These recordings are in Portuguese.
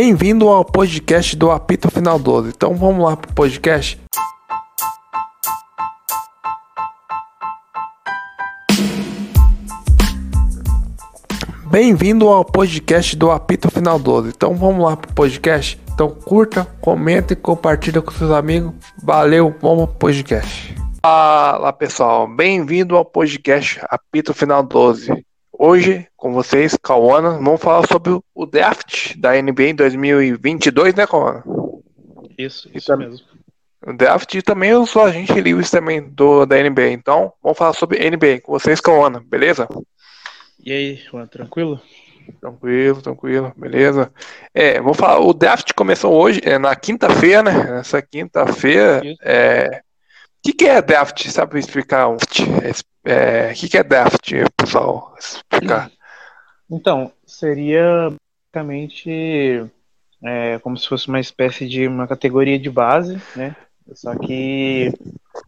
Bem-vindo ao podcast do Apito Final 12. Então vamos lá pro podcast. Bem-vindo ao podcast do Apito Final 12. Então vamos lá pro podcast. Então curta, comenta e compartilha com seus amigos. Valeu, vamos pro podcast. Fala pessoal, bem-vindo ao podcast Apito Final 12. Hoje, com vocês, Cauana, vamos falar sobre o draft da NBA em 2022, né, Cauana? Isso, isso mesmo. O draft e também os agentes livres também do, da NBA. Então, vamos falar sobre NBA com vocês, Cauana, beleza? E aí, Juan, tranquilo? Tranquilo, tranquilo, beleza. É, vou falar, o draft começou hoje, é, na quinta-feira, né? Nessa quinta-feira. É, que, que é draft? Sabe explicar? O é, que, que é draft, pessoal? Explicar. Então, seria basicamente é, como se fosse uma espécie de uma categoria de base, né? Só que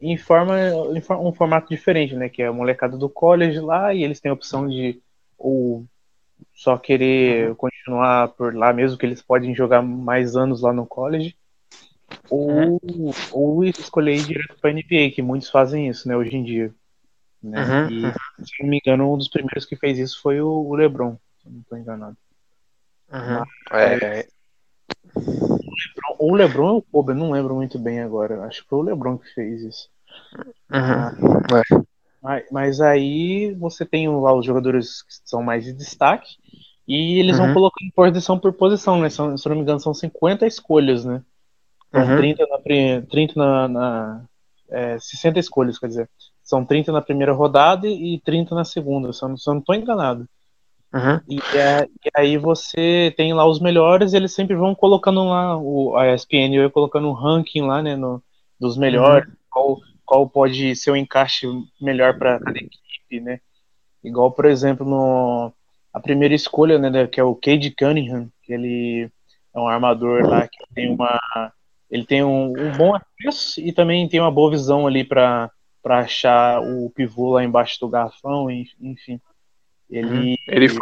em, forma, em um formato diferente, né? Que é a molecada do college lá e eles têm a opção de ou só querer continuar por lá mesmo, que eles podem jogar mais anos lá no college, ou, uhum. ou escolher ir direto para NBA, que muitos fazem isso, né, hoje em dia. Né? Uhum. E, se não me engano, um dos primeiros que fez isso foi o, LeBron, se não estou enganado. Uhum. É... Ou o LeBron ou o Kobe, não lembro muito bem agora. Acho que foi o LeBron que fez isso. Uhum. É. Mas, mas aí você tem lá os jogadores que são mais de destaque e eles uhum. vão colocando posição por posição, né? São, se não me engano, são 50 escolhas, né? São uhum. 30 na, 30 na, na é, 60 escolhas, quer dizer. São 30 na primeira rodada e 30 na segunda, se eu não, se eu não tô enganado. Uhum. E, é, e, aí você tem lá os melhores, eles sempre vão colocando lá, o, a ESPN vai colocando um ranking lá, né, no, dos melhores, uhum. qual, qual pode ser o encaixe melhor para cada equipe, né? Igual, por exemplo, no a primeira escolha, né, que é o Cade Cunningham, que ele é um armador lá que tem uma ele tem um, um bom acesso e também tem uma boa visão ali para para achar o pivô lá embaixo do garrafão, enfim. Ele hum, ele foi,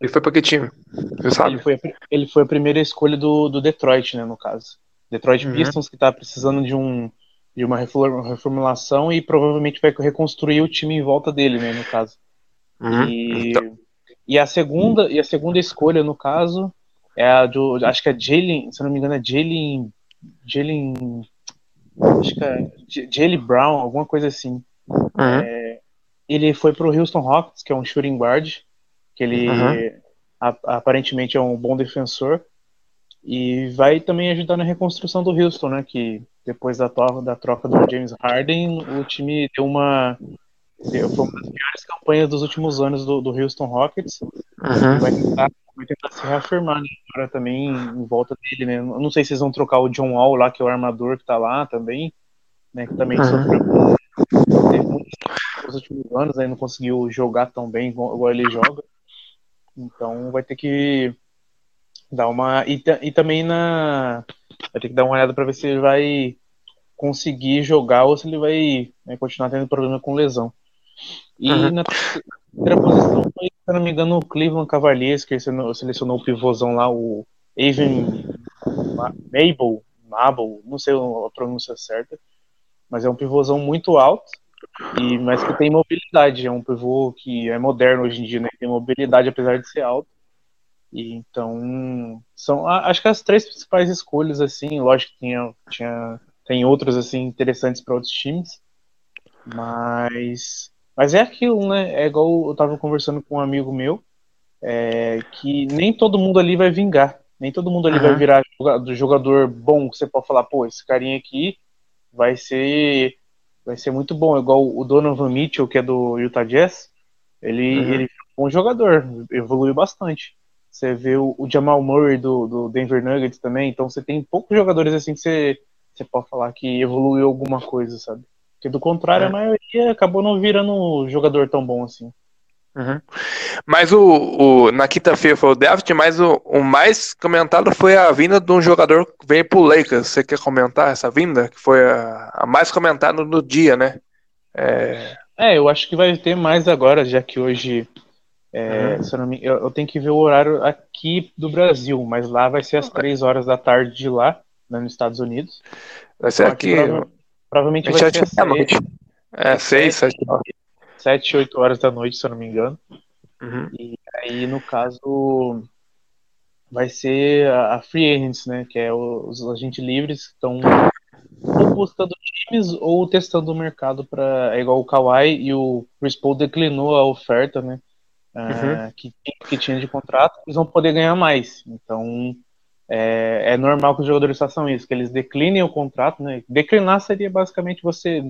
ele foi para que time? Você sabe? Ele foi, ele foi a primeira escolha do, do Detroit, né, no caso. Detroit uhum. Pistons que está precisando de um de uma reformulação e provavelmente vai reconstruir o time em volta dele, né, no caso. Uhum. E, então. e a segunda e a segunda escolha no caso é a do acho que é Jalen, se não me engano é Jalen Jalen acho que é Jalen Brown, alguma coisa assim. Uhum. É, ele foi para o Houston Rockets, que é um shooting guard, que ele uhum. a, aparentemente é um bom defensor e vai também ajudar na reconstrução do Houston, né? Que depois da, troca, da troca do James Harden, o time deu uma. Deu, foi uma das piores campanhas dos últimos anos do, do Houston Rockets. Uhum. Vai, tentar, vai tentar se reafirmar né, agora também em volta dele, né? Eu não sei se eles vão trocar o John Wall lá, que é o armador que tá lá também, né? Que também uhum. sofreu teve muitos nos últimos anos, aí não conseguiu jogar tão bem igual ele joga. Então vai ter que dar uma. E, e também na vai ter que dar uma olhada para ver se ele vai conseguir jogar ou se ele vai né, continuar tendo problema com lesão. E uhum. na terceira posição foi, se não me engano, o Cleveland Cavaliers, que selecionou o pivôzão lá, o Evan Mabel, Mabel, não sei a pronúncia certa, mas é um pivôzão muito alto, e mas que tem mobilidade, é um pivô que é moderno hoje em dia, né? Tem mobilidade apesar de ser alto. E então são acho que as três principais escolhas assim, lógico que tinha, tinha tem outros assim interessantes para outros times, mas mas é aquilo, né? É igual eu tava conversando com um amigo meu, é, que nem todo mundo ali vai vingar, nem todo mundo ali uhum. vai virar do jogador bom que você pode falar, pô, esse carinha aqui vai ser vai ser muito bom, igual o Donovan Mitchell que é do Utah Jazz, ele uhum. ele é um bom jogador, evoluiu bastante. Você vê o, o Jamal Murray do, do, Denver Nuggets também, então você tem poucos jogadores assim que você, você pode falar que evoluiu alguma coisa, sabe? Porque do contrário, é. a maioria acabou não virando jogador tão bom assim. Uhum. Mas o, o, na quinta-feira foi o draft, mas o, o, mais comentado foi a vinda de um jogador que veio pro Lakers. Você quer comentar essa vinda? Que foi a, a mais comentada no dia, né? É... é, eu acho que vai ter mais agora, já que hoje É, uhum. eu, me, eu, eu, tenho que ver o horário aqui do Brasil, mas lá vai ser às 3 horas da tarde de lá, né, nos Estados Unidos. Vai ser então, aqui. aqui provavelmente vai ser à noite. É, 6, 7 horas. 7, 8 horas da noite, se eu não me engano. Uhum. E aí, no caso, vai ser a Free Agents, né? Que é os agentes livres que estão ou buscando times ou testando o mercado para é igual o Kawhi e o Chris Paul declinou a oferta, né? Uh, que, que tinha de contrato, eles vão poder ganhar mais. Então é, é normal que os jogadores façam isso, que eles declinem o contrato, né? Declinar seria basicamente você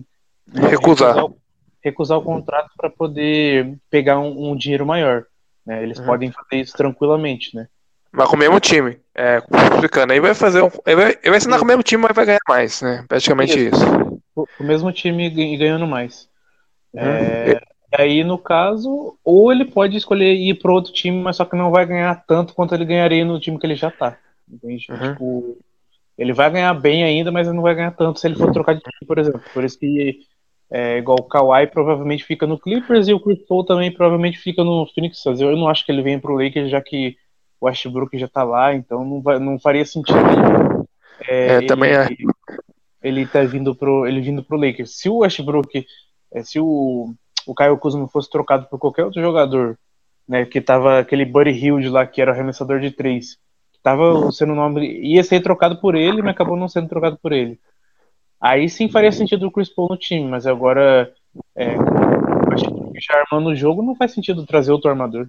recusar, recusar, o, recusar o contrato para poder pegar um, um dinheiro maior. Né? Eles uhum. podem fazer isso tranquilamente, né? Mas com o mesmo time. É, explicando. Aí vai fazer um. Ele vai, ele vai assinar com o mesmo time, mas vai ganhar mais, né? Praticamente isso. isso. O, o mesmo time e ganhando mais. Uhum. É, e aí, no caso, ou ele pode escolher ir para outro time, mas só que não vai ganhar tanto quanto ele ganharia no time que ele já tá. Entende? Uhum. Tipo, ele vai ganhar bem ainda, mas ele não vai ganhar tanto se ele for trocar de time, por exemplo. Por isso que é, igual o Kawhi provavelmente fica no Clippers e o Chris Paul também provavelmente fica no Phoenix Suns. Eu não acho que ele venha pro Lakers, já que o Westbrook já tá lá, então não, vai, não faria sentido. É, é, ele, também é. Ele, ele tá vindo pro, ele vindo pro Lakers. Se o Westbrook, é, se o, o Kyle Kuzma fosse trocado por qualquer outro jogador, né, que tava aquele Buddy Hilde lá, que era arremessador de três, tava sendo nome, ia ser trocado por ele, mas acabou não sendo trocado por ele. Aí sim faria sentido o Chris Paul no time, mas agora é, já armando o jogo, não faz sentido trazer outro armador.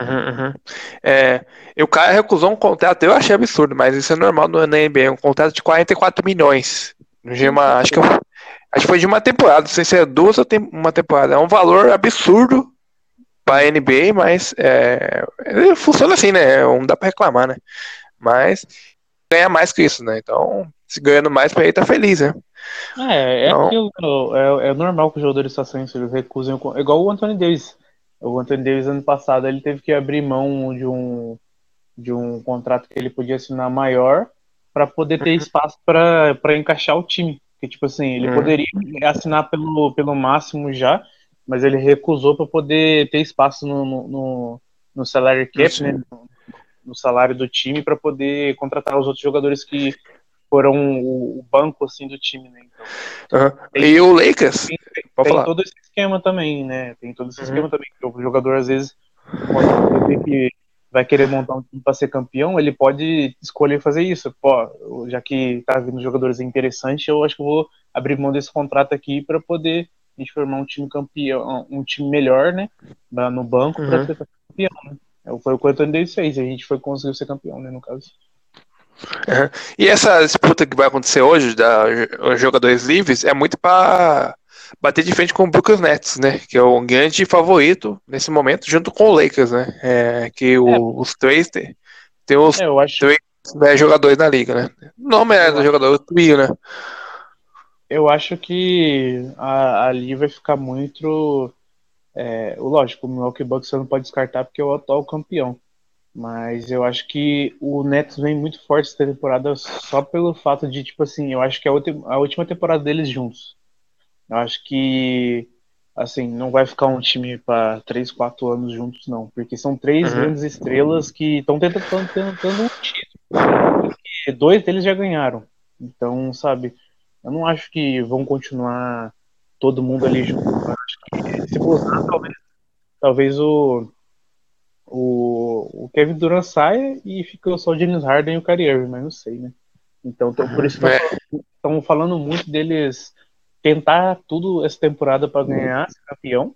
Uhum, uhum. É, e o cara recusou um contrato, eu achei absurdo, mas isso é normal no NBA, um contrato de 44 milhões. De uma, acho, que, acho que foi de uma temporada, não sei se é duas ou uma temporada. É um valor absurdo para NBA, mas é, funciona assim, né? Não dá para reclamar, né? Mas ganha mais que isso, né? Então, se ganhando mais, para ele tá feliz, né? É, é então, aquilo, é, é normal que os jogadores façam isso, eles recusem, igual o Anthony Davis o Anthony Davis ano passado ele teve que abrir mão de um de um contrato que ele podia assinar maior para poder ter uhum. espaço para encaixar o time. Que tipo assim, ele uhum. poderia assinar pelo, pelo máximo já, mas ele recusou para poder ter espaço no, no, no salary cap, né, no, no salário do time para poder contratar os outros jogadores que foram o, banco assim do time, né? Então, uhum. tem, e o Lakers? Tem, tem, tem todo esse esquema também, né? Tem todo esse uhum. esquema também. O jogador, às vezes, que vai querer montar um time para ser campeão, ele pode escolher fazer isso. Pô, já que tá vindo jogadores interessantes, eu acho que vou abrir mão desse contrato aqui para poder a gente formar um time campeão, um time melhor, né? No banco uhum. para ser campeão, né? Foi o que o Davis fez, a gente foi conseguir ser campeão, né, no caso. Uhum. E essa disputa que vai acontecer hoje, da jogadores livres, é muito para bater de frente com o Brooklyn Nets, né? Que é o grande favorito nesse momento, junto com o Lakers, né? É, que o, é. os três tem, tem os é, acho... três né, jogadores na liga, né? O nome é do jogador, o trio, né? Eu acho que a, ali vai ficar muito. É, lógico, o Milwaukee Bucks você não pode descartar porque é o atual campeão. Mas eu acho que o Nets vem muito forte essa temporada só pelo fato de, tipo assim, eu acho que é a última temporada deles juntos. Eu acho que, assim, não vai ficar um time para 3, 4 anos juntos, não. Porque são três uhum. grandes estrelas que estão tentando, tentando um título. E dois deles já ganharam. Então, sabe, eu não acho que vão continuar todo mundo ali junto. Que se for talvez, talvez o o, o Kevin Durant saia e fica só o James Harden e o Kyrie Irving, mas não sei, né? Então, então por isso estão é. falando muito deles tentar tudo essa temporada para ganhar, ser campeão,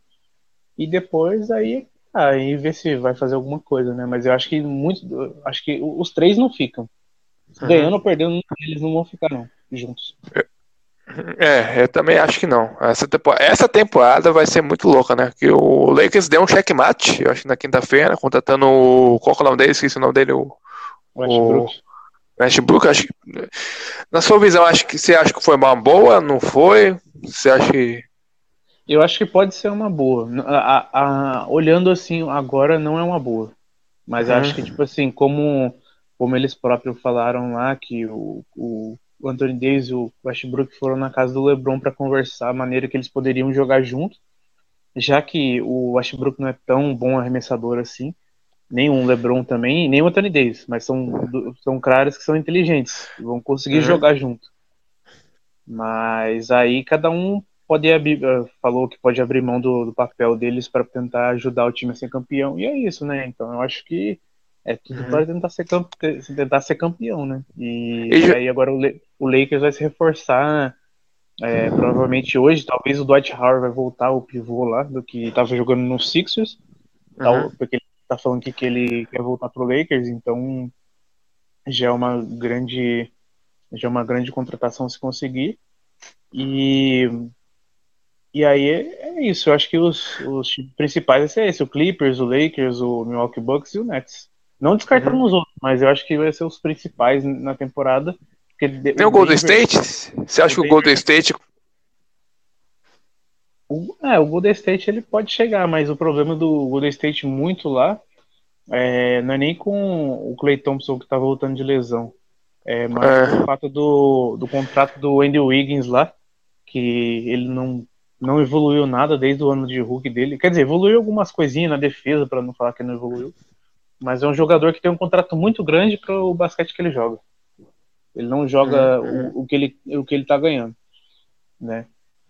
e depois aí aí ver se vai fazer alguma coisa, né? Mas eu acho que muito, acho que os três não ficam. Ganhando ou perdendo, eles não vão ficar não juntos. É, eu também acho que não. Essa temporada, essa temporada vai ser muito louca, né? Que o Lakers deu um checkmate, eu acho na quinta-feira, contratando o. Qual é o nome dele? Esqueci o nome dele. O Westbrook. O Westbrook, acho que. Na sua visão, acho que você acha que foi uma boa? Não foi? Você acha que. Eu acho que pode ser uma boa. A, a, a, olhando assim, agora não é uma boa. Mas uhum. acho que, tipo assim, como, como eles próprios falaram lá, que o, o o Anthony Davis e o Westbrook foram na casa do LeBron para conversar a maneira que eles poderiam jogar juntos. já que o Westbrook não é tão bom arremessador assim, nem um LeBron também, nem o Anthony Davis, mas são, são caras que são inteligentes, vão conseguir uhum. jogar junto. Mas aí cada um pode abrir, eh, falou que pode abrir mão do, do papel deles para tentar ajudar o time a ser campeão, e é isso, né? Então eu acho que é tudo uhum. para tentar ser, tentar ser campeão, né? E, e aí agora o, o Lakers vai se reforçar é, provavelmente hoje, talvez o Dwight Howard vai voltar o pivô lá, do que estava jogando no Sixers, uhum. porque ele tá falando que, que ele quer voltar pro Lakers, então já é uma grande já é uma grande contratação se conseguir. E e aí é, isso, eu acho que os, os principais é esse, o Clippers, o Lakers, o Milwaukee Bucks e o Nets. Não descartando uhum. os outros, mas eu acho que vai ser os principais na temporada. Tem o, Golden State? Você acha que o Golden State. O, é, o Golden State ele pode chegar, mas o problema do Golden State muito lá é, não é nem com o Clay Thompson que tá voltando de lesão. É mais é. o fato do, do contrato do Andy Wiggins lá, que ele não, não evoluiu nada desde o ano de Hulk dele. Quer dizer, evoluiu algumas coisinhas na defesa, para não falar que não evoluiu. Mas é um jogador que tem um contrato muito grande para o basquete que ele joga. Ele não joga uhum. o, o, que ele, o que ele tá ganhando, né?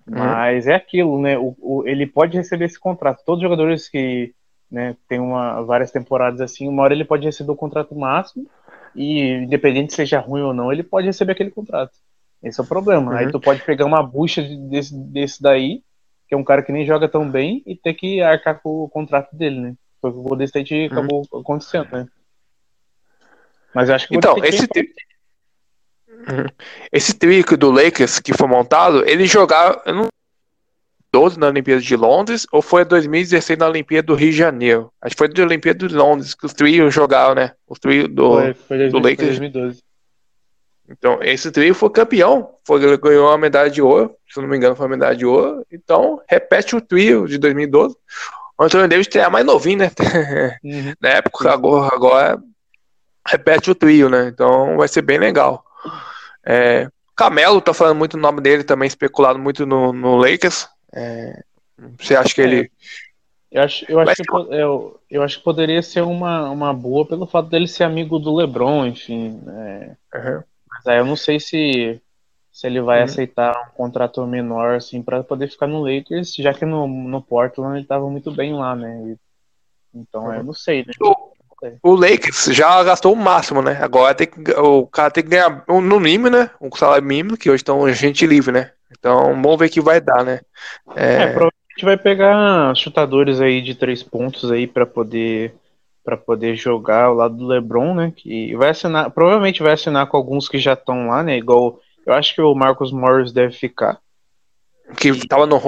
Uhum. Mas é aquilo, né? O, o, ele pode receber esse contrato. Todos os jogadores que né, tem uma, várias temporadas assim, uma hora ele pode receber o contrato máximo e independente seja ruim ou não, ele pode receber aquele contrato. Esse é o problema. Uhum. Aí tu pode pegar uma bucha desse, desse daí, que é um cara que nem joga tão bem, e ter que arcar com o contrato dele, né? Foi o que o Golden State uhum. acabou acontecendo, né? Mas eu acho que então, esse, é Uhum. Esse trio do Lakers que foi montado, ele jogava. Não 12 na Olimpíada de Londres ou foi 2016 na Olimpíada do Rio de Janeiro? Acho que foi da Olimpíada de Londres que os trios jogaram, né? Os trios do, foi, foi do Lakers. Foi 2012. Então, esse trio foi campeão, foi, ganhou uma medalha de ouro, se não me engano, foi uma medalha de ouro. Então, repete o trio de 2012. O Antônio Davis é mais novinho, né? Uhum. Na época, agora, agora repete o trio, né? Então vai ser bem legal. É, Camelo tá falando muito o nome dele também, especulado muito no, no Lakers. É, você acha que ele. Eu acho, eu, acho que, eu, eu acho que poderia ser uma, uma boa pelo fato dele ser amigo do LeBron, enfim. É, uhum. Mas aí eu não sei se, se ele vai uhum. aceitar um contrato menor assim para poder ficar no Lakers, já que no, no Portland ele estava muito bem lá, né? E, então uhum. eu não sei, né? O Lakers já gastou o máximo, né? Agora tem que, o cara tem que ganhar no mínimo, né? Um salário mínimo, que hoje estão gente livre, né? Então vamos ver o que vai dar, né? É... é, provavelmente vai pegar chutadores aí de três pontos aí para poder para poder jogar ao lado do LeBron, né? Que vai assinar, provavelmente vai assinar com alguns que já estão lá, né? Igual eu acho que o Marcos Morris deve ficar. Que tava no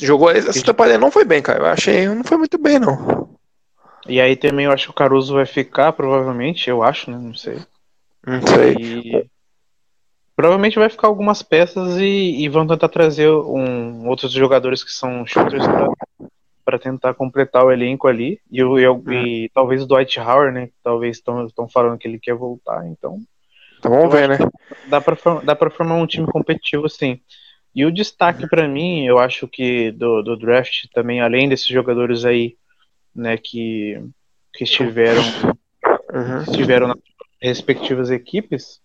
jogou essa temporada não foi bem, cara. Eu achei não foi muito bem não. E aí também eu acho que o Caruso vai ficar, provavelmente, eu acho, né? Não sei. Não sei. E... Provavelmente vai ficar algumas peças e, e vão tentar trazer um, outros jogadores que são shooters para tentar completar o elenco ali. E, eu, eu uhum. e talvez o Dwight Howard, né? Talvez estão falando que ele quer voltar, então. Então vamos ver, né? Dá para dá pra formar um time competitivo, sim. E o destaque para mim, eu acho que do, do draft também, além desses jogadores aí né, que, que estiveram, uhum. estiveram nas respectivas equipes,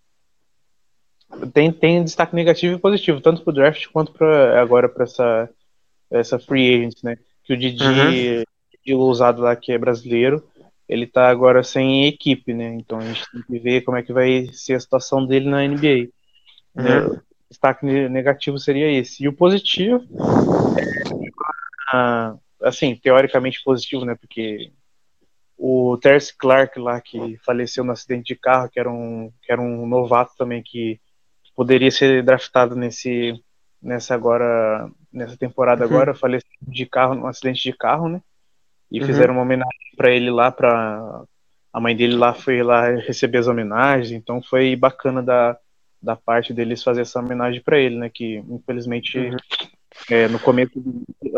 tem, tem destaque negativo e positivo, tanto para o draft quanto para agora para essa, essa free agent, né? Que o Didi, uhum. Didi Lousado lá, que é brasileiro, ele tá agora sem equipe, né? Então a gente tem que ver como é que vai ser a situação dele na NBA. Uhum. Né? Destaque negativo seria esse. E o positivo é, assim, teoricamente positivo, né? Porque o Terce Clark lá, que faleceu no acidente de carro, que era um, que era um novato também, que poderia ser draftado nesse, nessa agora, nessa temporada uhum. agora, faleceu de carro, num acidente de carro, né? E uhum. fizeram uma homenagem para ele lá, para a mãe dele lá foi lá receber as homenagens, então foi bacana da, da parte deles fazer essa homenagem para ele, né? Que infelizmente uhum. É, no começo,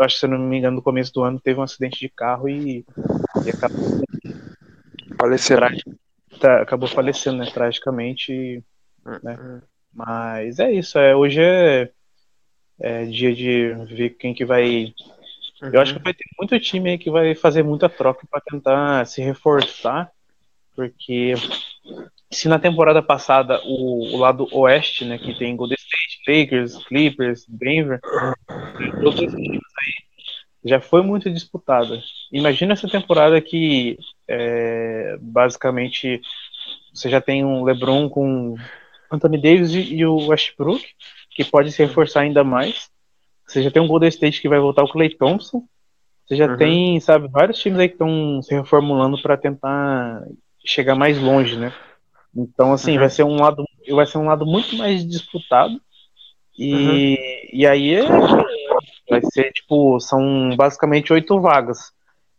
acho que se não me engano, no começo do ano teve um acidente de carro e, e acabou falecendo. Tá, acabou falecendo, né, tragicamente. Né? Mas é isso, é, hoje é, é, dia de ver quem que vai Uhum. Eu acho que vai ter muito time aí que vai fazer muita troca para tentar se reforçar, porque se na temporada passada o, o, lado oeste, né, que tem Golden State, Lakers, Clippers, Denver, esses times aí já foi muito disputada. Imagina essa temporada que é, basicamente você já tem um LeBron com Anthony Davis e o Westbrook, que pode se reforçar ainda mais. Você já tem um Golden State que vai voltar o Clay Thompson. Você já uhum. tem, sabe, vários times aí que estão se reformulando para tentar chegar mais longe, né? Então, assim, uhum. vai ser um lado, vai ser um lado muito mais disputado. E, uhum. e aí é, vai ser tipo, são basicamente oito vagas.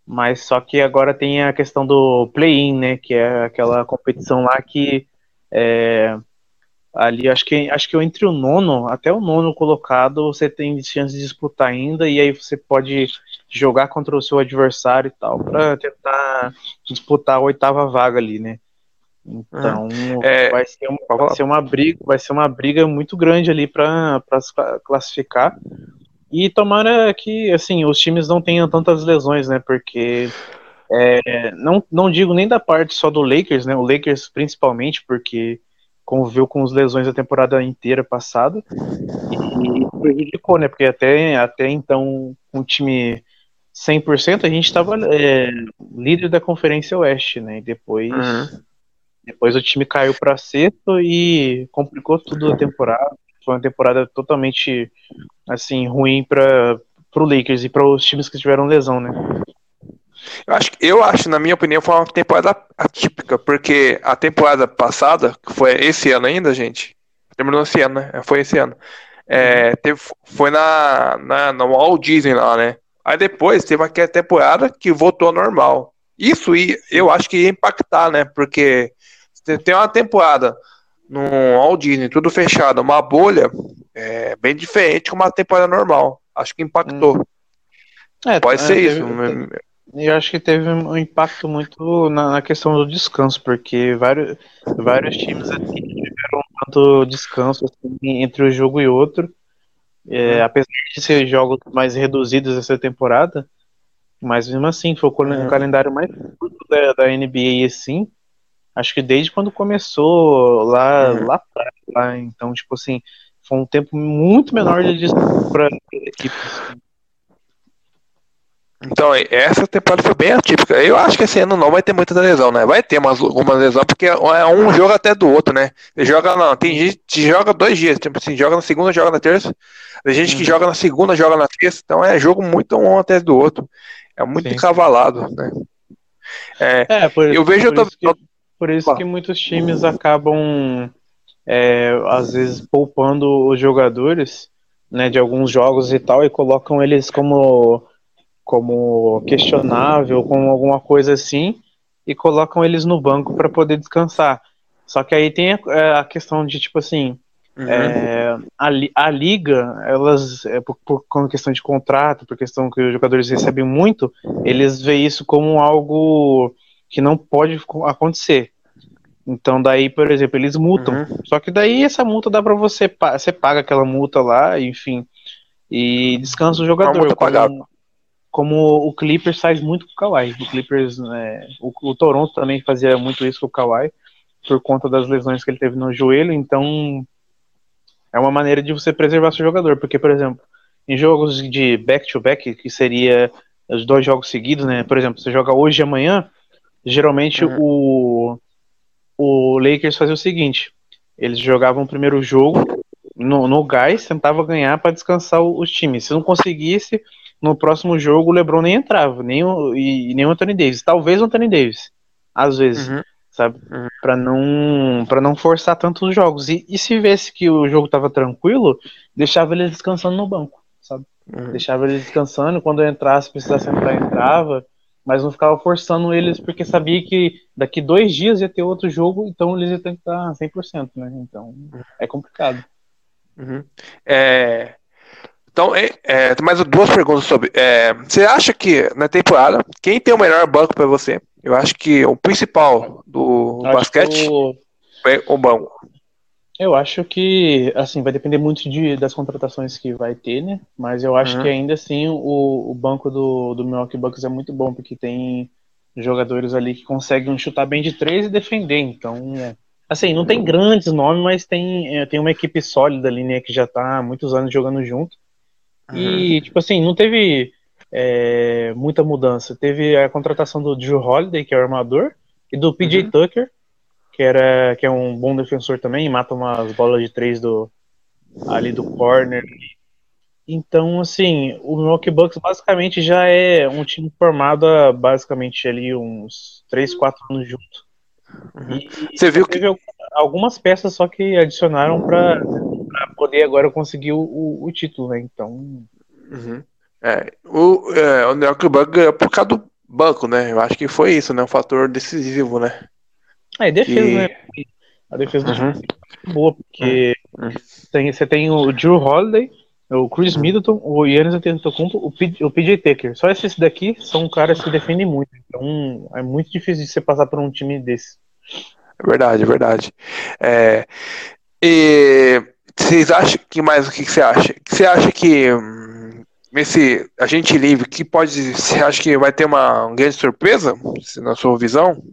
Mas só que agora tem a questão do play-in, né? Que é aquela competição lá que é, ali acho que acho que entre o nono até o nono colocado você tem chance de disputar ainda e aí você pode jogar contra o seu adversário e tal para tentar disputar a oitava vaga ali, né? Então é, vai, ser uma, vai ser uma briga, vai ser uma briga muito grande ali para classificar. E tomara que assim os times não tenham tantas lesões, né? Porque é, não, não digo nem da parte só do Lakers, né? O Lakers principalmente, porque conviveu com as lesões a temporada inteira passada e prejudicou, né? Porque até, até então, com um time 100%, a gente estava é, líder da Conferência Oeste, né? E depois uhum. Depois o time caiu para sexto e complicou tudo a temporada. Foi uma temporada totalmente assim ruim para o Lakers e para os times que tiveram lesão, né? Eu acho, eu acho, na minha opinião, foi uma temporada atípica, porque a temporada passada, que foi esse ano ainda, gente, terminou esse ano, né? Foi esse ano. É, teve, foi na, na, no Walt Disney lá, né? Aí depois teve aquela temporada que voltou ao normal. Isso eu acho que ia impactar, né? Porque tem uma temporada no All Disney, tudo fechado, uma bolha é bem diferente de uma temporada normal. Acho que impactou. Hum. É, Pode é, ser teve, isso. Eu acho que teve um impacto muito na, na, questão do descanso, porque vários, vários times aqui tiveram tanto descanso assim, entre um jogo e outro. É, hum. apesar de ser jogos mais reduzidos essa temporada, mas mesmo assim, foi o hum. calendário mais curto da, da NBA assim. Acho que desde quando começou lá, uhum. lá, lá, então, tipo assim, foi um tempo muito menor de distância para equipes. Então, essa temporada foi bem atípica. Eu acho que esse ano não vai ter muita lesão, né? Vai ter umas, alguma lesão, porque é um jogo até do outro, né? Ele joga, não, tem gente que joga dois dias, tipo assim, joga na segunda, joga na terça. Tem gente que uhum. joga na segunda, joga na terça. Então é jogo muito um até do outro. É muito Sim. encavalado, né? É, é por, eu vejo. Por eu tô, que... Por isso que muitos times acabam, é, às vezes, poupando os jogadores né, de alguns jogos e tal, e colocam eles como, como questionável, como alguma coisa assim, e colocam eles no banco para poder descansar. Só que aí tem a, é, a questão de, tipo assim, Uhum. É, a, a, liga, elas, é, por, por, questão de contrato, por questão que os jogadores recebem muito, eles veem isso como algo que não pode acontecer. Então daí, por exemplo, eles multam. Uhum. Só que daí essa multa dá para você, você paga aquela multa lá, enfim, e descansa o jogador. Como, como, o Clippers faz muito com o Kawhi. O Clippers, é, o, o, Toronto também fazia muito isso com o Kawhi, por conta das lesões que ele teve no joelho. Então é uma maneira de você preservar seu jogador, porque por exemplo, em jogos de back-to-back, -back, que seria os dois jogos seguidos, né? Por exemplo, você joga hoje e amanhã, geralmente uhum. o, o Lakers fazia o seguinte: eles jogavam o primeiro jogo no, no gás, tentava ganhar para descansar os times. Se não conseguisse, no próximo jogo o LeBron nem entrava, nem o, e, nem o Anthony Davis. Talvez o Anthony Davis, às vezes, uhum. sabe? Uhum. Para não para não forçar tantos jogos. E, e se vesse que o jogo tava tranquilo, deixava eles descansando no banco, sabe? Uhum. Deixava eles descansando, quando entrasse, precisasse entrar, entrava mas não ficava forçando eles porque sabia que daqui dois dias ia ter outro jogo, então eles iam ter que estar 100%, né? Então é complicado. Uhum. É... Então, é, é, mais duas perguntas sobre. É, você acha que na temporada, quem tem o melhor banco para você? Eu acho que o principal do acho basquete o... é o banco. Eu acho que, assim, vai depender muito de, das contratações que vai ter, né? Mas eu acho uhum. que ainda assim o, o banco do, do Milwaukee Bucks é muito bom, porque tem jogadores ali que conseguem chutar bem de três e defender. Então, é, assim, não tem grandes nomes, mas tem, é, tem uma equipe sólida ali, né? Que já tá há muitos anos jogando junto. Uhum. E, tipo assim, não teve é, muita mudança. Teve a contratação do Drew Holiday, que é o armador, e do PJ uhum. Tucker, que, era, que é um bom defensor também, mata umas bolas de três do, ali do corner. Então, assim, o Milwaukee Bucks basicamente já é um time formado há basicamente ali uns 3, 4 anos junto. Uhum. Você viu que algumas peças só que adicionaram para poder agora conseguir o, o, o título, né? Então. Uhum. É, o, é, o Milwaukee Bucks ganhou por causa do banco, né? Eu acho que foi isso, né? Um fator decisivo, né? É, defesa, e... né? A defesa do uhum. time é boa, porque uhum. tem, você tem o Drew Holiday, o Chris uhum. Middleton, o Yannis Antetokounmpo, o, P, o PJ Tucker. Só esses daqui são caras que defendem muito. Então é muito difícil de você passar por um time desse. É verdade, é verdade. É, e vocês acham que mais o que, você acha? Que você acha que hum, esse agente livre que pode, você acha que vai ter uma grande surpresa na sua visão?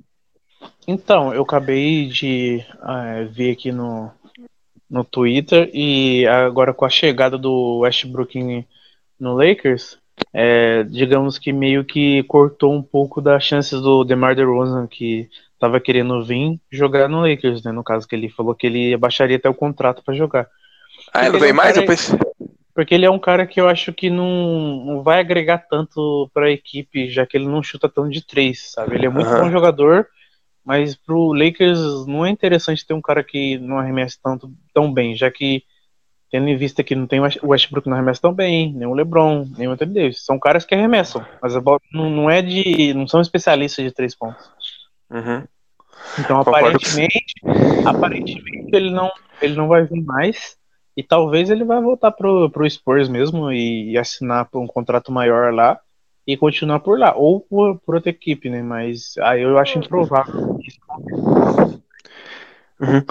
Então, eu acabei de uh, ver aqui no, no Twitter e agora com a chegada do Westbrook no Lakers, é, digamos que meio que cortou um pouco das chances do DeMar DeRozan que estava querendo vir jogar no Lakers, né? No caso que ele falou que ele abaixaria até o contrato para jogar. Ah, não vem é um mais? Cara, eu pensei... Porque ele é um cara que eu acho que não, não vai agregar tanto para a equipe, já que ele não chuta tanto de três, sabe? Ele é muito bom jogador, mas pro Lakers não é interessante ter um cara que não arremessa tanto tão bem, já que tendo em vista que não tem o Westbrook não arremessa tão bem, nem o LeBron, nem o Anthony Davis. São caras que arremessam, mas a bola não, não é de. não são especialistas de três pontos. Uhum. Então, aparentemente, aparentemente ele não, ele não vai vir mais. E talvez ele vai voltar pro, pro Spurs mesmo e, e assinar um contrato maior lá e continuar por lá, ou por, por outra equipe, né? Mas aí eu acho improvável. Uhum.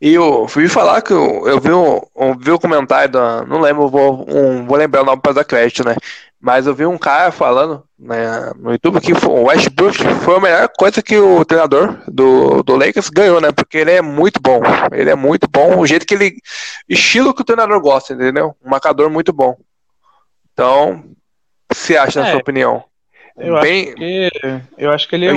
E eu fui falar que eu, eu vi, um, um, vi um comentário, da, não lembro, vou, um, vou lembrar o nome para dar crédito, né? Mas eu vi um cara falando né, no YouTube que o Westbrook foi a melhor coisa que o treinador do, do Lakers ganhou, né? Porque ele é muito bom. Ele é muito bom. O jeito que ele. Estilo que o treinador gosta, entendeu? Um marcador muito bom. Então, o você acha, na é, sua opinião? Eu, Bem... acho que, eu acho que ele é, um,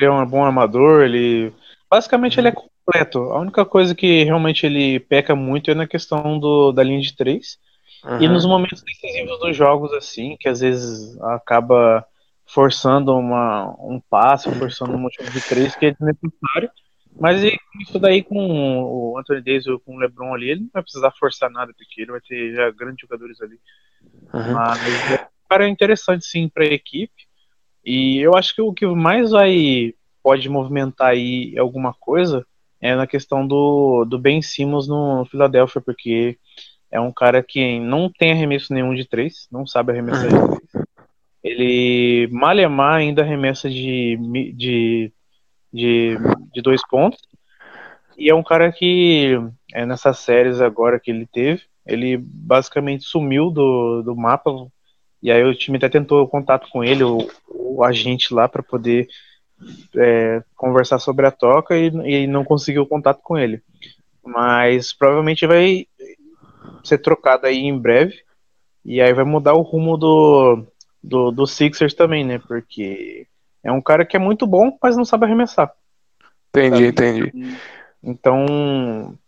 ele é um bom armador. Ele. Basicamente, ele é completo. A única coisa que realmente ele peca muito é na questão do, da linha de três Uhum. E nos momentos decisivos dos jogos, assim, que às vezes acaba forçando uma, um passe, forçando um motivo de três que é desnecessário. Mas isso daí com o Anthony Davis ou com o LeBron ali, ele não vai precisar forçar nada, porque ele vai ter já grandes jogadores ali. Uhum. Mas cara interessante, sim, para a equipe. E eu acho que o que mais vai pode movimentar aí alguma coisa é na questão do, do Ben Simmons no Philadelphia, porque é um cara que não tem arremesso nenhum de três, não sabe arremessar de três. Ele, malemar, ainda arremessa de, de, de, de dois pontos. E é um cara que, é, nessas séries agora que ele teve, ele basicamente sumiu do, do mapa. E aí o time até tentou contato com ele, o, o agente lá, para poder é, conversar sobre a troca e, e não conseguiu contato com ele. Mas provavelmente vai ser trocado aí em breve. E aí vai mudar o rumo do, do, do Sixers também, né? Porque é um cara que é muito bom, mas não sabe arremessar. Entendi, sabe? entendi. Então,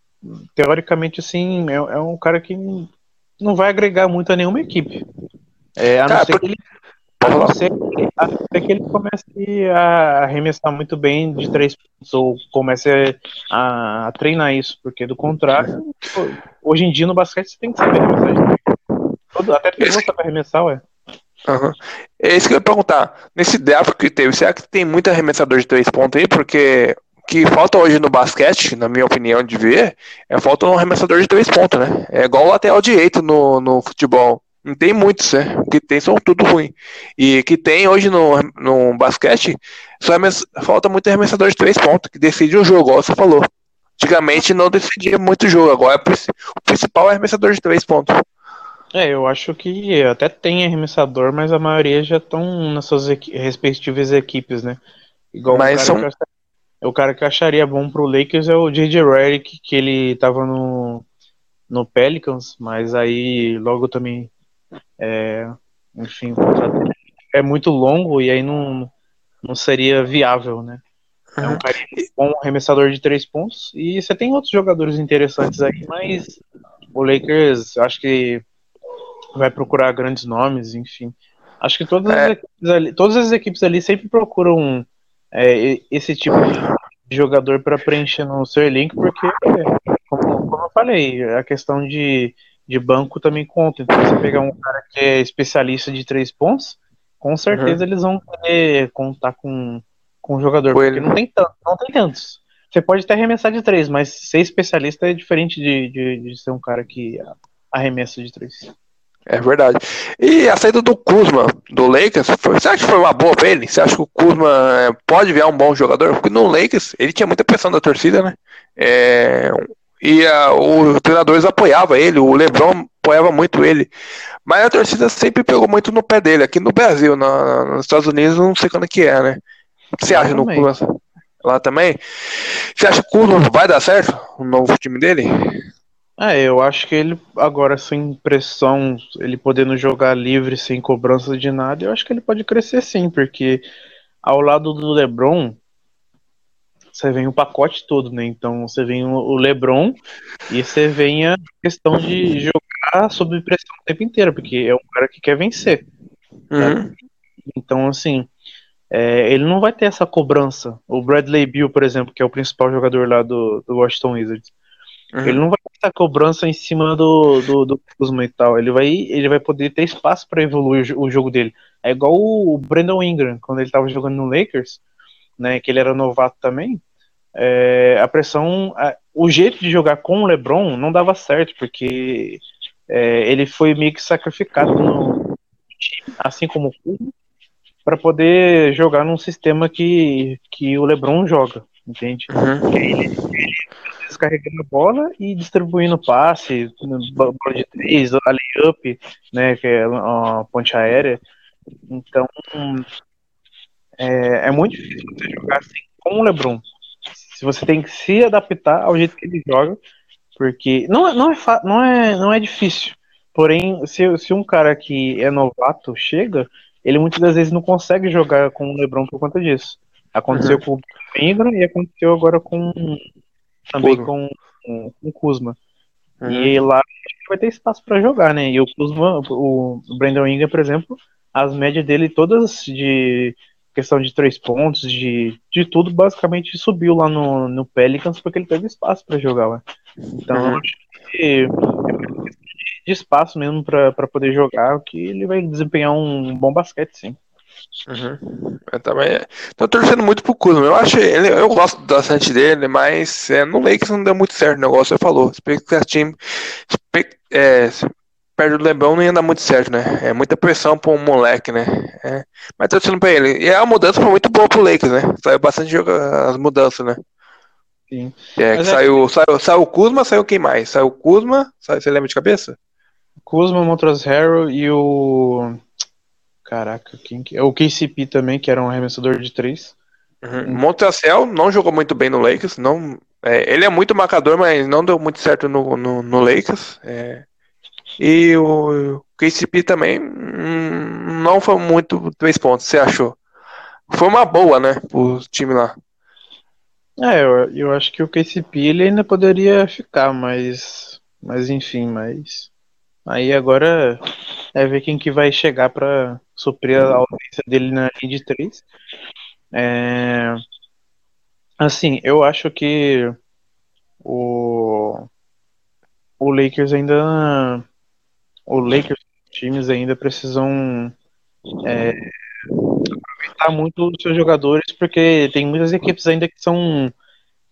teoricamente, assim, é, é, um cara que não vai agregar muito a nenhuma equipe. É, a não, ser, que ele, a não ser que, a não ser que ele comece a arremessar muito bem de três pontos, ou comece a, a treinar isso, porque do contrário, hoje em dia no basquete você tem que saber arremessar. Todo, até que você sabe arremessar, ué. Uhum. É isso que eu ia perguntar. Nesse draft que teve, será que tem muito arremessador de três pontos aí? Porque o que falta hoje no basquete, na minha opinião de ver, é falta um arremessador de três pontos, né? É igual o lateral direito no, no futebol. Não tem muitos, né? O que tem são tudo ruim. E que tem hoje no, no basquete, só falta muito arremessador de três pontos, que decide o jogo, igual você falou. Antigamente não decidia muito jogo, agora o principal é arremessador de três pontos. É, eu acho que até tem arremessador, mas a maioria já estão nas suas equi respectivas equipes, né? Igual mas o, cara são... acharia, o cara que eu acharia bom pro Lakers é o J.J. Redick, que ele tava no, no Pelicans, mas aí logo também, é, enfim, é muito longo e aí não, não seria viável, né? É um cara bom arremessador de três pontos. E você tem outros jogadores interessantes aí, mas o Lakers acho que vai procurar grandes nomes, enfim. Acho que todas, é. as, equipes ali, todas as equipes ali sempre procuram é, esse tipo de jogador para preencher no seu elenco, porque, como, como eu falei, a questão de, de banco também conta. Então, você pegar um cara que é especialista de três pontos, com certeza uhum. eles vão querer contar com, com o jogador, Foi porque ele. não tem, tanto, não tem tantos. Você pode até arremessar de três, mas ser especialista é diferente de, de, de ser um cara que arremessa de três. É verdade. E a saída do Kuzma, do Lakers, foi, você acha que foi uma boa pra ele? Você acha que o Kuzma é, pode virar um bom jogador? Porque no Lakers ele tinha muita pressão da torcida, né? É, e a, os treinadores apoiavam ele, o LeBron apoiava muito ele. Mas a torcida sempre pegou muito no pé dele. Aqui no Brasil, na, nos Estados Unidos, não sei quando que é, né? Você acha no Kuzma? Lá também? Você acha que o vai dar certo? O novo time dele? É, eu acho que ele agora sem pressão, ele podendo jogar livre sem cobrança de nada, eu acho que ele pode crescer sim, porque ao lado do LeBron você vem o pacote todo, né? Então você vem o LeBron e você vem a questão de jogar sob pressão o tempo inteiro, porque é um cara que quer vencer. Uhum. Então assim, é, ele não vai ter essa cobrança. O Bradley Bill, por exemplo, que é o principal jogador lá do, do Washington Wizards, Uhum. Ele não vai ter cobrança em cima do, do, do Kuzma e tal. Ele vai, ele vai poder ter espaço para evoluir o, o, jogo dele. É igual o Brandon Ingram, quando ele estava jogando no Lakers, né, que ele era novato também. É, a pressão, a, o jeito de jogar com o LeBron não dava certo, porque é, ele foi meio que sacrificado no time, assim como o para poder jogar num sistema que, que o LeBron joga, entende? Uhum. Ele, ele carregando a bola e distribuindo passe, bola de três, a layup, né, que é a ponte aérea. Então, é, é muito difícil você jogar assim com o LeBron. Se você tem que se adaptar ao jeito que ele joga, porque não, não, é, não, é, não é difícil. Porém, se, se um cara que é novato chega, ele muitas das vezes não consegue jogar com o LeBron por conta disso. Aconteceu uhum. com o Ingram e aconteceu agora com também com, com, com o Kuzma. Uhum. E lá vai ter espaço para jogar, né? E o Kuzma, o Brandon Ingram, por exemplo, as médias dele todas de questão de três pontos, de, de tudo, basicamente subiu lá no, no Pelicans porque ele teve espaço para jogar lá. Então, uhum. acho que é de espaço mesmo para poder jogar, que ele vai desempenhar um bom basquete, sim. Uhum. Eu também tô torcendo muito pro Kuzma. Eu acho ele, eu gosto bastante dele, mas é, no Lakers não deu muito certo o negócio. Você falou, time é, perto do Lebron não ia dar muito certo, né? É muita pressão pra um moleque, né? É, mas tô torcendo pra ele. E a mudança foi muito boa pro Lakers, né? Saiu bastante jogo, as mudanças, né? Sim. É, que é saiu, saiu, saiu o Kuzma, saiu quem mais? Saiu o Kuzma, você lembra de cabeça? Kuzma, Montrose Harrell e o Caraca, quem que... É o KCP também, que era um arremessador de três. Uhum. Montracel não jogou muito bem no Lakers. Não, é, ele é muito marcador, mas não deu muito certo no, no, no Lakers. É, e o KCP também hum, não foi muito três pontos, você achou? Foi uma boa, né, pro time lá. É, eu, eu acho que o KCP ele ainda poderia ficar, mas, mas enfim, mas aí agora é ver quem que vai chegar para suprir a ausência dele na linha de três. É, assim, eu acho que o, o Lakers ainda. O Lakers, times ainda precisam é, aproveitar muito os seus jogadores, porque tem muitas equipes ainda que são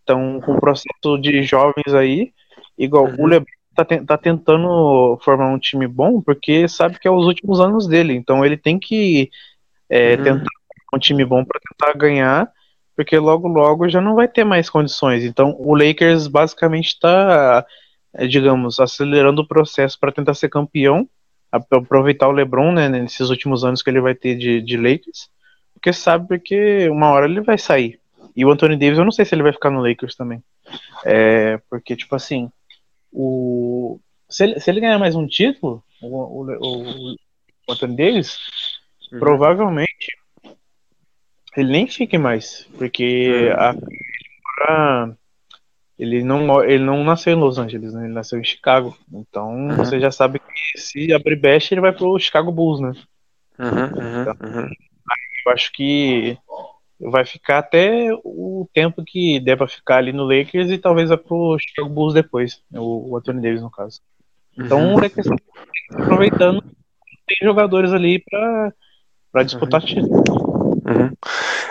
estão com processo de jovens aí, igual uhum. o LeBron tá, tá tentando formar um time bom porque sabe que é os últimos anos dele. Então ele tem que é, uhum. tentar um time bom para tentar ganhar porque logo logo já não vai ter mais condições. Então o Lakers basicamente está, digamos, acelerando o processo para tentar ser campeão, aproveitar o LeBron, né, nesses últimos anos que ele vai ter de, de Lakers, porque sabe que uma hora ele vai sair. E o Anthony Davis, eu não sei se ele vai ficar no Lakers também. É, porque, tipo assim, o, se, ele, se ele ganhar mais um título, o, o, o Anthony Davis, uhum. provavelmente ele nem fique mais. Porque uhum. a, ele, não, ele não nasceu em Los Angeles, né? Ele nasceu em Chicago. Então uhum. você já sabe que se abrir brecha, ele vai pro Chicago Bulls, né? Uhum, uhum, então, uhum. eu acho que vai ficar até o tempo que der pra ficar ali no Lakers e talvez vá pro Chicago Bulls depois, né, o, o Anthony Davis no caso. Então uhum. é questão aproveitando tem jogadores ali pra, pra disputar uhum. título. Uhum.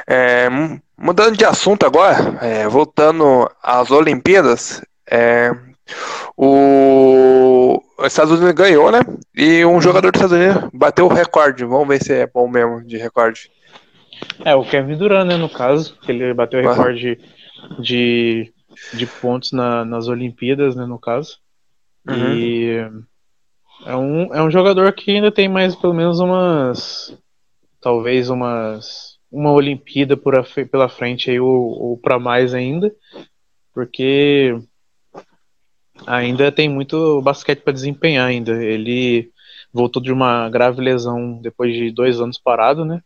É, mudando de assunto agora, é, voltando às Olimpíadas, é, o Estados Unidos ganhou, né? E um uhum. jogador dos Estados Unidos bateu o recorde. Vamos ver se é bom mesmo de recorde. É, o Kevin Durant, né, no caso, ele bateu o recorde de, de pontos na, nas Olimpíadas, né, no caso. Uhum. E é um, é um jogador que ainda tem mais pelo menos umas. Talvez umas. Uma Olimpíada por a, pela frente aí, ou, ou para mais ainda. Porque ainda tem muito basquete para desempenhar ainda. Ele voltou de uma grave lesão depois de dois anos parado, né?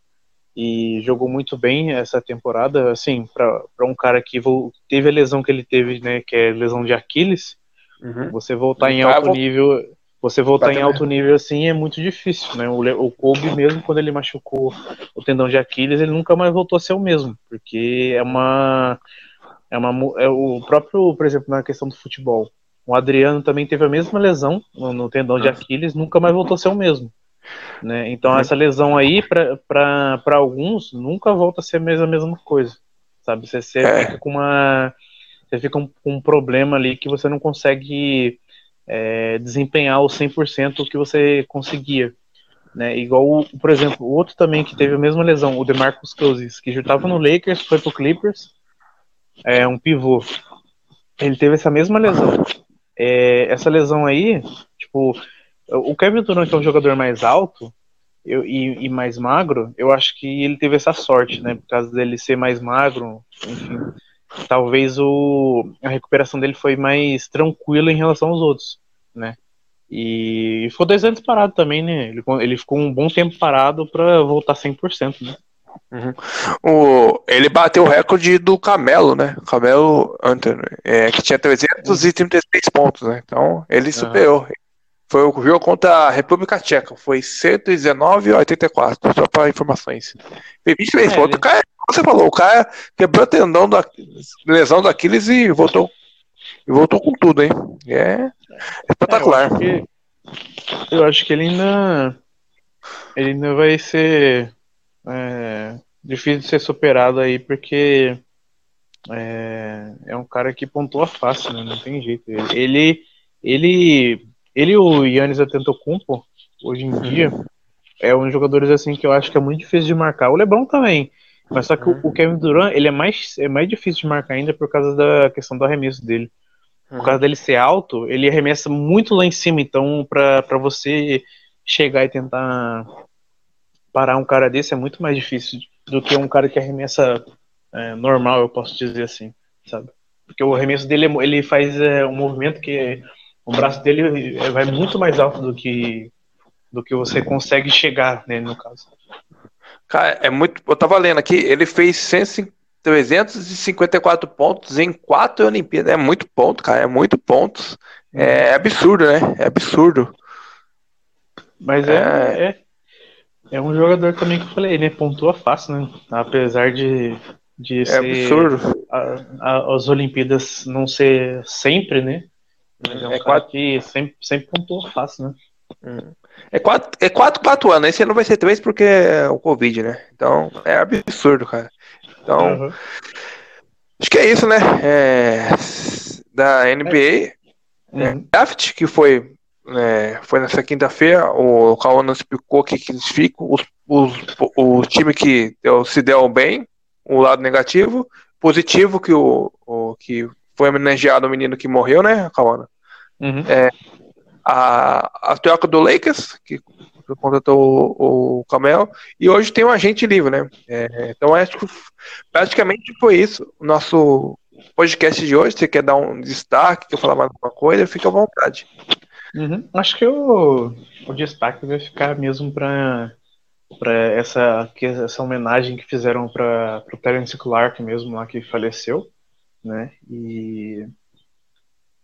e jogou muito bem essa temporada. Assim, para um cara que teve a lesão que ele teve, né, que é lesão de Aquiles, uhum. você voltar em alto nível, você voltar em alto nível assim é muito difícil, né? O, o Kobe mesmo quando ele machucou o tendão de Aquiles, ele nunca mais voltou a ser o mesmo, porque é uma é uma é o próprio, por exemplo, na questão do futebol. O Adriano também teve a mesma lesão no, tendão de Aquiles, nunca mais voltou a ser o mesmo. Né? Então essa lesão aí, para alguns, nunca volta a ser a mesma, a mesma coisa. Sabe? Você, você é. fica com uma. Você fica com um, um, problema ali que você não consegue é, desempenhar o 100% que você conseguia. Né? Igual, por exemplo, o outro também que teve a mesma lesão, o DeMarcus Cousins, que já estava no Lakers, foi pro Clippers, é um pivô. Ele teve essa mesma lesão. É, essa lesão aí, tipo, o Kevin Durant, que é um jogador mais alto eu, e, e, mais magro, eu acho que ele teve essa sorte, né? Por causa dele ser mais magro, enfim. Talvez o, a recuperação dele foi mais tranquila em relação aos outros, né? E ficou dois anos parado também, né? Ele, ele ficou um bom tempo parado para voltar 100%, né? Uhum. O, ele bateu o recorde do Camelo, né? Camelo Anthony, é, que tinha 336 pontos, né? Então ele superou. Uhum. Foi o jogo contra a República Tcheca. Foi 119 a 84, só para informações. Foi 23 é, pontos. Ele... O cara, você falou, o cara quebrou o tendão da lesão da Aquiles e voltou. E voltou com tudo, hein? É espetacular. É, eu, acho que, eu, acho que, ele ainda. Ele ainda vai ser é, difícil de ser superado aí, porque é, é um cara que pontua fácil, né? Não tem jeito. Ele, ele ele e o Yannis Antetokounmpo, hoje em dia, é um dos jogadores assim que eu acho que é muito difícil de marcar. O LeBron também, mas só que o, o Kevin Durant, ele é mais, é mais difícil de marcar ainda por causa da questão do arremesso dele. Por causa dele ser alto, ele arremessa muito lá em cima, então para você chegar e tentar parar um cara desse é muito mais difícil do que um cara que arremessa é, normal, eu posso dizer assim, sabe? Porque o arremesso dele, ele faz é, um movimento que o braço dele vai muito mais alto do que do que você consegue chegar nele, no caso. Cara, é muito. Eu tava lendo aqui, ele fez 354 pontos em quatro Olimpíadas. É muito ponto, cara. É muito pontos. É, é absurdo, né? É absurdo. Mas é, é, é, é, um jogador também que eu falei, né? Pontua fácil, né? Apesar de, de é ser. absurdo. A, a, as Olimpíadas não ser sempre, né? Mas é um é quatro... que sempre, sempre pontuou fácil, né? Hum. É quatro, é quatro, quatro anos. Esse ano vai ser três porque é o Covid, né? Então é absurdo, cara. Então, uhum. acho que é isso, né? É, da NBA. Uhum. É, draft, que foi, é, foi nessa quinta-feira. O Cauã explicou o que, que eles ficam. Os, os, o time que deu, se deu bem o lado negativo. Positivo que o, o que foi homenageado o menino que morreu, né, Kawana? Uhum. É, a, a troca do Lakers, que contratou o, o Camel, e hoje tem um agente livre, né? É, então acho que praticamente foi isso. O nosso podcast de hoje, você quer dar um destaque, quer falar mais alguma coisa, fica à vontade. Uhum. Acho que o, o destaque vai ficar mesmo para para essa, essa homenagem que fizeram para o Terence Clark mesmo lá que faleceu, né? E,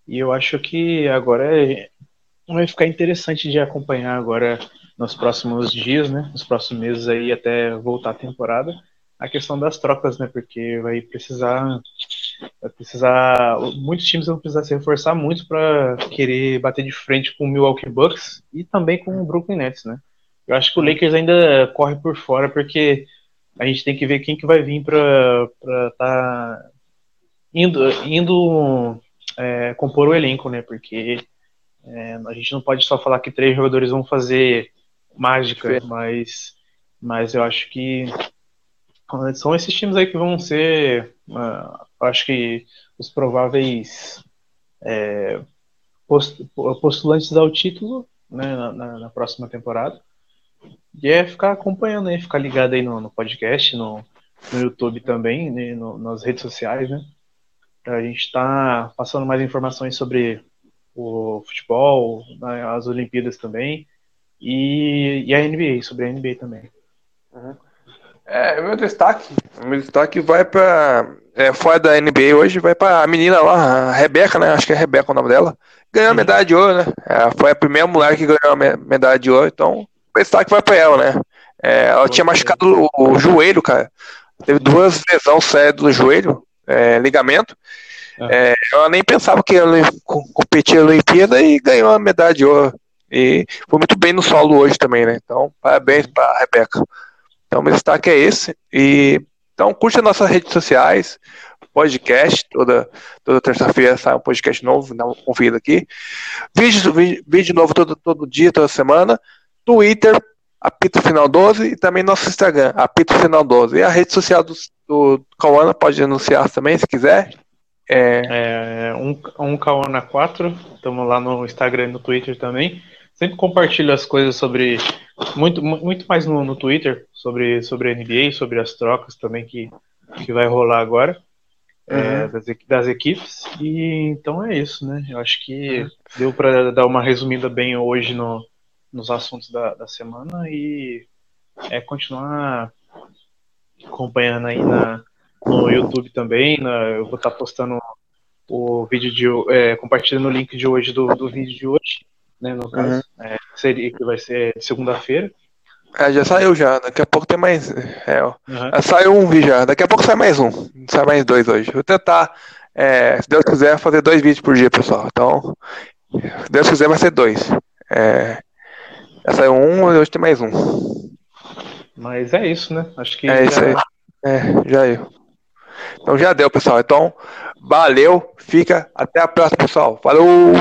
e eu acho que agora é, vai ficar interessante de acompanhar agora nos próximos dias, né? Nos próximos meses aí até voltar a temporada, a questão das trocas, né? Porque vai precisar vai precisar muitos times vão precisar se reforçar muito para querer bater de frente com o Milwaukee Bucks e também com o Brooklyn Nets, né? Eu acho que o Lakers ainda corre por fora porque a gente tem que ver quem que vai vir para estar tá indo indo é, compor o elenco, né? Porque é, a gente não pode só falar que três jogadores vão fazer mágica, mas, mas eu acho que são esses times aí que vão ser, uh, acho que os prováveis é, postulantes ao título né, na, na, na, próxima temporada. E é ficar acompanhando aí, ficar ligado aí no, no podcast, no, no YouTube também, né, no, nas redes sociais, né? Pra gente estar tá passando mais informações sobre o futebol, né, as Olimpíadas também, e, e, a NBA, sobre a NBA também. Uhum. É, meu destaque, meu destaque vai para é, fora da NBA hoje, vai para a menina lá, a Rebeca, né? Acho que é Rebeca o nome dela. Ganhou a uhum. medalha de ouro, né? Foi a primeira mulher que ganhou a medalha de ouro, então o destaque vai para ela, né? É, ela tinha machucado o, o, joelho, cara. Teve duas lesões sérias do joelho, é, ligamento. É, ela nem pensava que ela competia na Olimpíada e ganhou a medalha de ouro. E foi muito bem no solo hoje também, né? Então, parabéns para a Rebeca. Então, meu destaque é esse. E então, curte as nossas redes sociais, podcast, toda, toda terça-feira sai um podcast novo, dá uma conferida aqui. Vídeo, vídeo, vídeo novo todo, todo dia, toda semana. Twitter, Apito Final 12 e também nosso Instagram, Apito Final 12. E a rede social do, do Cauana pode anunciar também, se quiser. É, é um, um Kawana 4, estamos lá no Instagram e no Twitter também. Sempre compartilho as coisas sobre. Muito, muito mais no, no Twitter, sobre, sobre a NBA, sobre as trocas também que, que vai rolar agora. É, uhum. É, das, das, equipes. E então é isso, né? Eu acho que uhum. deu para dar uma resumida bem hoje no, nos assuntos da, da semana e é continuar acompanhando aí na, no YouTube também. Né? Eu vou estar tá postando o vídeo de é, compartilhando o link de hoje do, do vídeo de hoje, né? No caso, uhum. é, seria que vai ser segunda-feira. É, já saiu já, daqui a pouco tem mais. É, uhum. Saiu um vídeo já, daqui a pouco sai mais um. Sai mais dois hoje. Vou tentar, é, se Deus quiser, fazer dois vídeos por dia, pessoal. Então, se Deus quiser, vai ser dois. É, já saiu um hoje tem mais um. Mas é isso, né? Acho que. É isso aí. É, já eu. Então já deu, pessoal. Então, valeu, fica, até a próxima, pessoal. Falou!